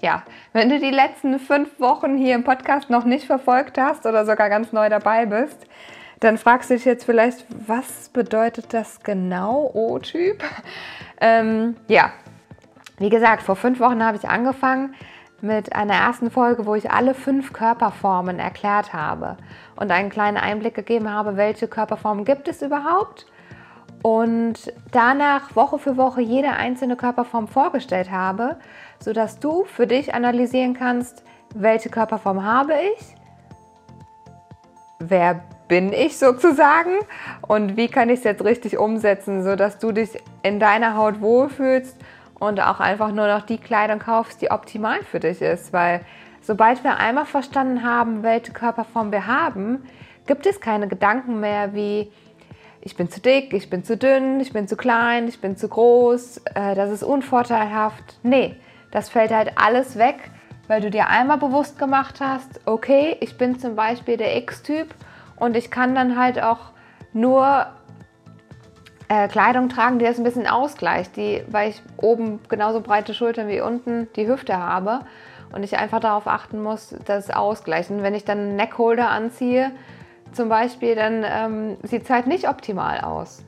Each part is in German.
ja, wenn du die letzten fünf Wochen hier im Podcast noch nicht verfolgt hast oder sogar ganz neu dabei bist, dann fragst du dich jetzt vielleicht, was bedeutet das genau, O-Typ? Ähm, ja, wie gesagt, vor fünf Wochen habe ich angefangen mit einer ersten Folge, wo ich alle fünf Körperformen erklärt habe und einen kleinen Einblick gegeben habe, welche Körperformen gibt es überhaupt und danach Woche für Woche jede einzelne Körperform vorgestellt habe, sodass du für dich analysieren kannst, welche Körperform habe ich, wer bin ich sozusagen und wie kann ich es jetzt richtig umsetzen, sodass du dich in deiner Haut wohlfühlst und auch einfach nur noch die Kleidung kaufst, die optimal für dich ist, weil sobald wir einmal verstanden haben, welche Körperform wir haben, gibt es keine Gedanken mehr wie ich bin zu dick, ich bin zu dünn, ich bin zu klein, ich bin zu groß, äh, das ist unvorteilhaft. Nee, das fällt halt alles weg, weil du dir einmal bewusst gemacht hast, okay, ich bin zum Beispiel der X-Typ und ich kann dann halt auch nur äh, Kleidung tragen, die das ein bisschen ausgleicht, die, weil ich oben genauso breite Schultern wie unten die Hüfte habe und ich einfach darauf achten muss, ausgleicht. Und wenn ich dann einen Neckholder anziehe, zum Beispiel, dann ähm, sieht es halt nicht optimal aus.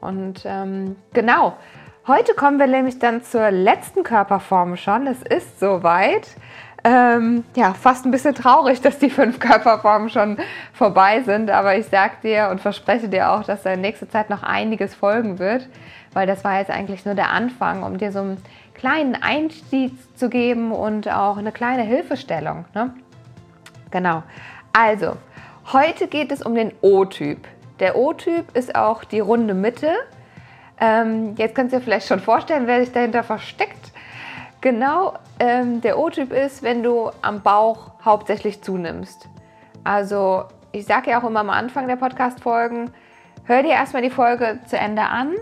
Und ähm, genau, heute kommen wir nämlich dann zur letzten Körperform schon. Es ist soweit. Ähm, ja, fast ein bisschen traurig, dass die fünf Körperformen schon vorbei sind, aber ich sag dir und verspreche dir auch, dass da in nächster Zeit noch einiges folgen wird, weil das war jetzt eigentlich nur der Anfang, um dir so einen kleinen Einstieg zu geben und auch eine kleine Hilfestellung. Ne? Genau. Also, Heute geht es um den O-Typ. Der O-Typ ist auch die runde Mitte. Ähm, jetzt du dir vielleicht schon vorstellen, wer sich dahinter versteckt. Genau, ähm, der O-Typ ist, wenn du am Bauch hauptsächlich zunimmst. Also, ich sage ja auch immer am Anfang der Podcast-Folgen, hör dir erstmal die Folge zu Ende an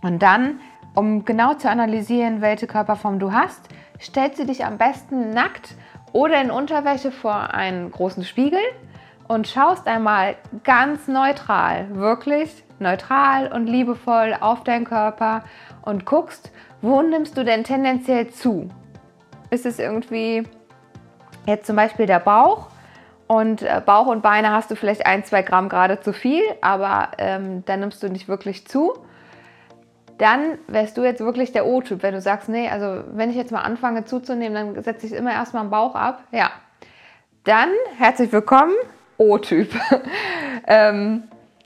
und dann, um genau zu analysieren, welche Körperform du hast, stellst du dich am besten nackt oder in Unterwäsche vor einen großen Spiegel und schaust einmal ganz neutral, wirklich neutral und liebevoll auf deinen Körper und guckst, wo nimmst du denn tendenziell zu? Ist es irgendwie jetzt zum Beispiel der Bauch und äh, Bauch und Beine hast du vielleicht ein, zwei Gramm gerade zu viel, aber ähm, dann nimmst du nicht wirklich zu. Dann wärst du jetzt wirklich der O-Typ, wenn du sagst, nee, also wenn ich jetzt mal anfange zuzunehmen, dann setze ich immer erstmal am Bauch ab. Ja, dann herzlich willkommen O-Typ. ähm,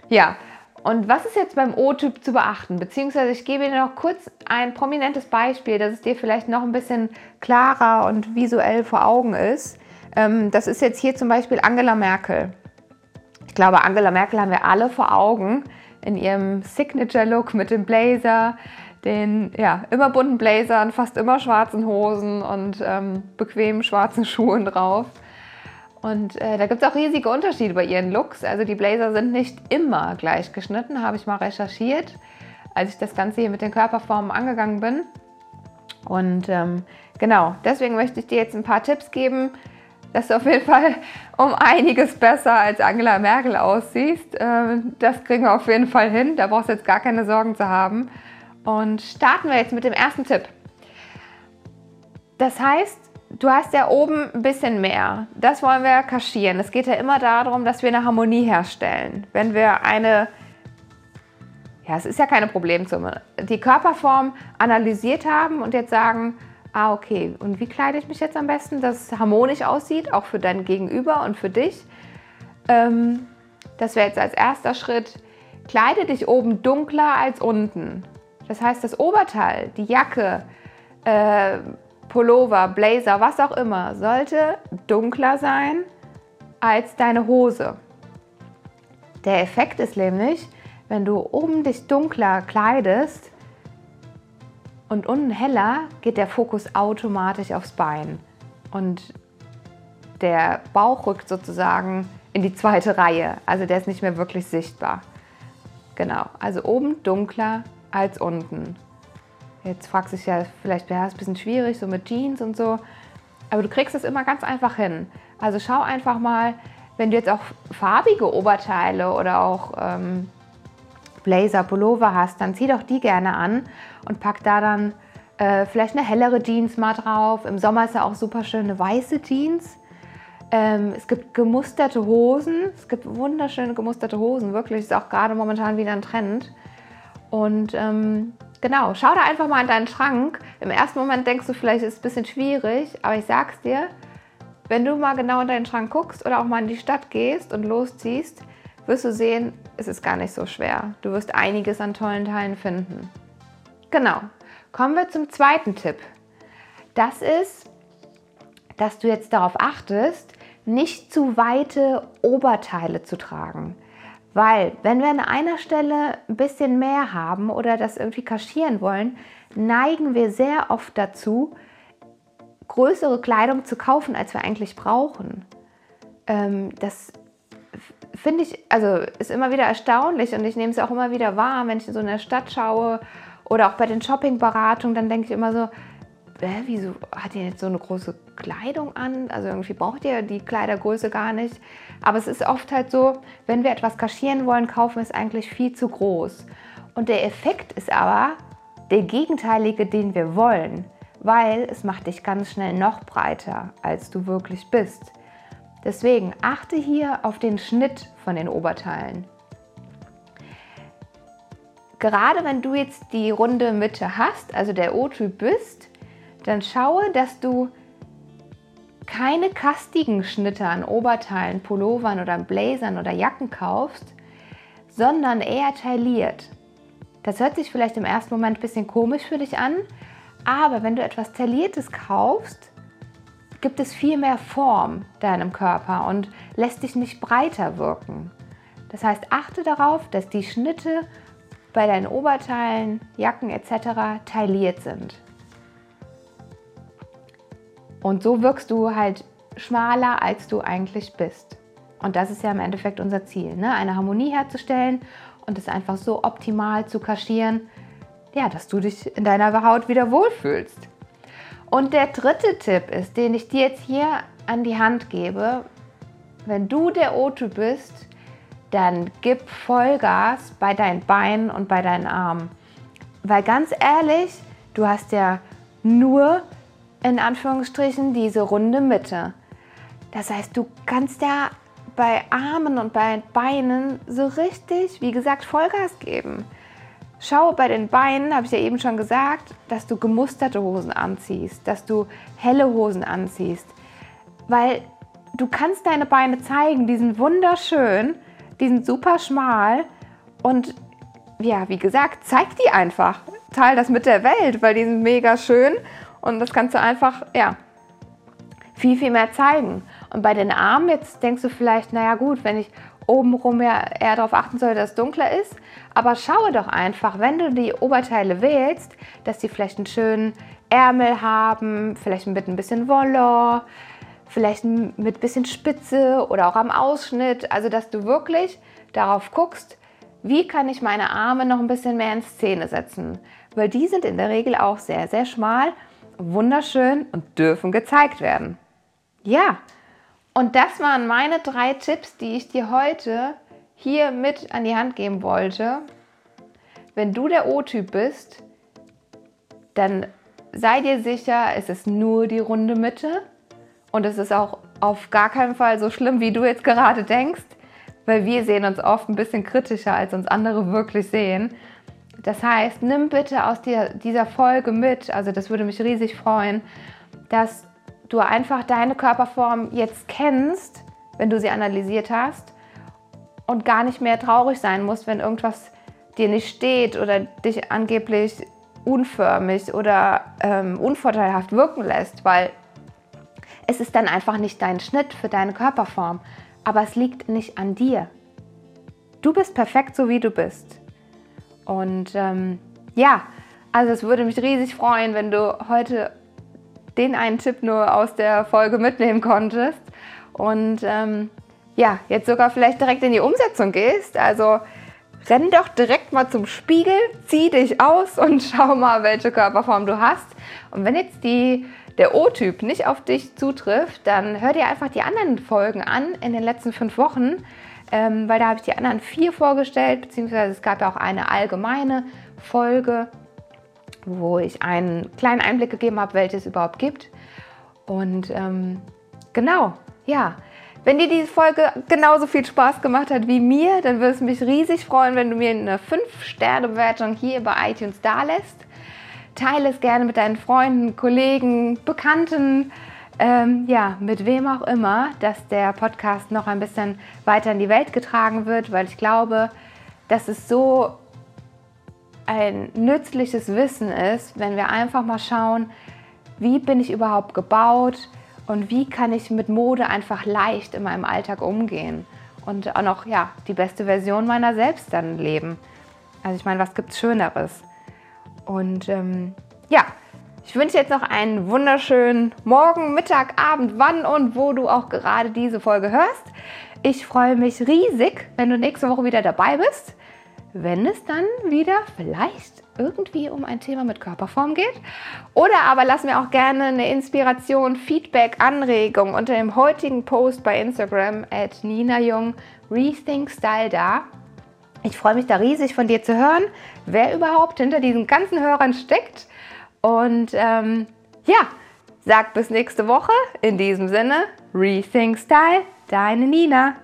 ja, und was ist jetzt beim O-Typ zu beachten? Beziehungsweise ich gebe dir noch kurz ein prominentes Beispiel, dass es dir vielleicht noch ein bisschen klarer und visuell vor Augen ist. Ähm, das ist jetzt hier zum Beispiel Angela Merkel. Ich glaube, Angela Merkel haben wir alle vor Augen in ihrem Signature-Look mit dem Blazer, den ja, immer bunten Blazern, fast immer schwarzen Hosen und ähm, bequemen schwarzen Schuhen drauf. Und äh, da gibt es auch riesige Unterschiede bei ihren Looks. Also die Blazer sind nicht immer gleich geschnitten, habe ich mal recherchiert, als ich das Ganze hier mit den Körperformen angegangen bin. Und ähm, genau, deswegen möchte ich dir jetzt ein paar Tipps geben, dass du auf jeden Fall um einiges besser als Angela Merkel aussiehst. Ähm, das kriegen wir auf jeden Fall hin. Da brauchst du jetzt gar keine Sorgen zu haben. Und starten wir jetzt mit dem ersten Tipp. Das heißt, Du hast ja oben ein bisschen mehr. Das wollen wir kaschieren. Es geht ja immer darum, dass wir eine Harmonie herstellen. Wenn wir eine, ja, es ist ja keine Problemsumme, die Körperform analysiert haben und jetzt sagen, ah, okay, und wie kleide ich mich jetzt am besten, dass es harmonisch aussieht, auch für dein Gegenüber und für dich. Ähm, das wäre jetzt als erster Schritt, kleide dich oben dunkler als unten. Das heißt, das Oberteil, die Jacke, äh, Pullover, Blazer, was auch immer, sollte dunkler sein als deine Hose. Der Effekt ist nämlich, wenn du oben dich dunkler kleidest und unten heller, geht der Fokus automatisch aufs Bein. Und der Bauch rückt sozusagen in die zweite Reihe. Also der ist nicht mehr wirklich sichtbar. Genau, also oben dunkler als unten. Jetzt fragst du dich ja, vielleicht wäre es ein bisschen schwierig, so mit Jeans und so. Aber du kriegst es immer ganz einfach hin. Also schau einfach mal, wenn du jetzt auch farbige Oberteile oder auch ähm, Blazer, Pullover hast, dann zieh doch die gerne an und pack da dann äh, vielleicht eine hellere Jeans mal drauf. Im Sommer ist ja auch super schön eine weiße Jeans. Ähm, es gibt gemusterte Hosen. Es gibt wunderschöne gemusterte Hosen. Wirklich, ist auch gerade momentan wieder ein Trend. Und ähm, genau, schau da einfach mal in deinen Schrank. Im ersten Moment denkst du vielleicht, ist es ein bisschen schwierig, aber ich sag's dir, wenn du mal genau in deinen Schrank guckst oder auch mal in die Stadt gehst und losziehst, wirst du sehen, es ist gar nicht so schwer. Du wirst einiges an tollen Teilen finden. Genau. Kommen wir zum zweiten Tipp. Das ist, dass du jetzt darauf achtest, nicht zu weite Oberteile zu tragen. Weil, wenn wir an einer Stelle ein bisschen mehr haben oder das irgendwie kaschieren wollen, neigen wir sehr oft dazu, größere Kleidung zu kaufen, als wir eigentlich brauchen. Ähm, das finde ich, also ist immer wieder erstaunlich und ich nehme es auch immer wieder wahr, wenn ich so in der Stadt schaue oder auch bei den Shoppingberatungen, dann denke ich immer so, äh, wieso hat ihr jetzt so eine große Kleidung an? Also irgendwie braucht ihr die Kleidergröße gar nicht. Aber es ist oft halt so, wenn wir etwas kaschieren wollen, kaufen wir es eigentlich viel zu groß. Und der Effekt ist aber der gegenteilige, den wir wollen, weil es macht dich ganz schnell noch breiter, als du wirklich bist. Deswegen achte hier auf den Schnitt von den Oberteilen. Gerade wenn du jetzt die runde Mitte hast, also der O-Typ bist, dann schaue, dass du keine kastigen Schnitte an Oberteilen, Pullovern oder Blazern oder Jacken kaufst, sondern eher tailliert. Das hört sich vielleicht im ersten Moment ein bisschen komisch für dich an, aber wenn du etwas tailliertes kaufst, gibt es viel mehr Form deinem Körper und lässt dich nicht breiter wirken. Das heißt, achte darauf, dass die Schnitte bei deinen Oberteilen, Jacken etc. tailliert sind. Und so wirkst du halt schmaler, als du eigentlich bist. Und das ist ja im Endeffekt unser Ziel, ne? eine Harmonie herzustellen und es einfach so optimal zu kaschieren, ja, dass du dich in deiner Haut wieder wohlfühlst. Und der dritte Tipp ist, den ich dir jetzt hier an die Hand gebe, wenn du der O-Typ bist, dann gib Vollgas bei deinen Beinen und bei deinen Armen. Weil ganz ehrlich, du hast ja nur in Anführungsstrichen diese runde Mitte. Das heißt, du kannst ja bei Armen und bei Beinen so richtig, wie gesagt, Vollgas geben. Schau bei den Beinen, habe ich ja eben schon gesagt, dass du gemusterte Hosen anziehst, dass du helle Hosen anziehst, weil du kannst deine Beine zeigen, die sind wunderschön, die sind super schmal und ja, wie gesagt, zeig die einfach. Teil das mit der Welt, weil die sind mega schön und das kannst du einfach, ja, viel, viel mehr zeigen. Und bei den Armen, jetzt denkst du vielleicht, naja gut, wenn ich obenrum ja eher darauf achten soll, dass es dunkler ist. Aber schaue doch einfach, wenn du die Oberteile wählst, dass die vielleicht einen schönen Ärmel haben, vielleicht mit ein bisschen Volant, vielleicht mit ein bisschen Spitze oder auch am Ausschnitt. Also, dass du wirklich darauf guckst, wie kann ich meine Arme noch ein bisschen mehr in Szene setzen. Weil die sind in der Regel auch sehr, sehr schmal wunderschön und dürfen gezeigt werden. Ja, und das waren meine drei Tipps, die ich dir heute hier mit an die Hand geben wollte. Wenn du der O-Typ bist, dann sei dir sicher, es ist nur die runde Mitte und es ist auch auf gar keinen Fall so schlimm, wie du jetzt gerade denkst, weil wir sehen uns oft ein bisschen kritischer, als uns andere wirklich sehen. Das heißt, nimm bitte aus dieser Folge mit, also das würde mich riesig freuen, dass du einfach deine Körperform jetzt kennst, wenn du sie analysiert hast und gar nicht mehr traurig sein musst, wenn irgendwas dir nicht steht oder dich angeblich unförmig oder ähm, unvorteilhaft wirken lässt, weil es ist dann einfach nicht dein Schnitt für deine Körperform. Aber es liegt nicht an dir. Du bist perfekt so, wie du bist. Und ähm, ja, also es würde mich riesig freuen, wenn du heute den einen Tipp nur aus der Folge mitnehmen konntest. und ähm, ja, jetzt sogar vielleicht direkt in die Umsetzung gehst. Also renn doch direkt mal zum Spiegel, zieh dich aus und schau mal, welche Körperform du hast. Und wenn jetzt die, der O-Typ nicht auf dich zutrifft, dann hör dir einfach die anderen Folgen an in den letzten fünf Wochen, ähm, weil da habe ich die anderen vier vorgestellt, beziehungsweise es gab ja auch eine allgemeine Folge, wo ich einen kleinen Einblick gegeben habe, welches es überhaupt gibt. Und ähm, genau, ja. Wenn dir diese Folge genauso viel Spaß gemacht hat wie mir, dann würde es mich riesig freuen, wenn du mir eine 5-Sterne-Bewertung hier bei iTunes dalässt. Teile es gerne mit deinen Freunden, Kollegen, Bekannten, ähm, ja, mit wem auch immer, dass der Podcast noch ein bisschen weiter in die Welt getragen wird, weil ich glaube, dass es so ein nützliches Wissen ist, wenn wir einfach mal schauen, wie bin ich überhaupt gebaut, und wie kann ich mit Mode einfach leicht in meinem Alltag umgehen und auch noch ja, die beste Version meiner selbst dann leben. Also ich meine, was gibt es Schöneres? Und ähm, ja, ich wünsche jetzt noch einen wunderschönen Morgen, Mittag, Abend, wann und wo du auch gerade diese Folge hörst. Ich freue mich riesig, wenn du nächste Woche wieder dabei bist, wenn es dann wieder vielleicht irgendwie um ein Thema mit Körperform geht. Oder aber lass mir auch gerne eine Inspiration, Feedback, Anregung unter dem heutigen Post bei Instagram at Nina Jung Rethink Style da. Ich freue mich da riesig von dir zu hören, wer überhaupt hinter diesen ganzen Hörern steckt. Und ähm, ja, sag bis nächste Woche. In diesem Sinne, Rethink Style, deine Nina.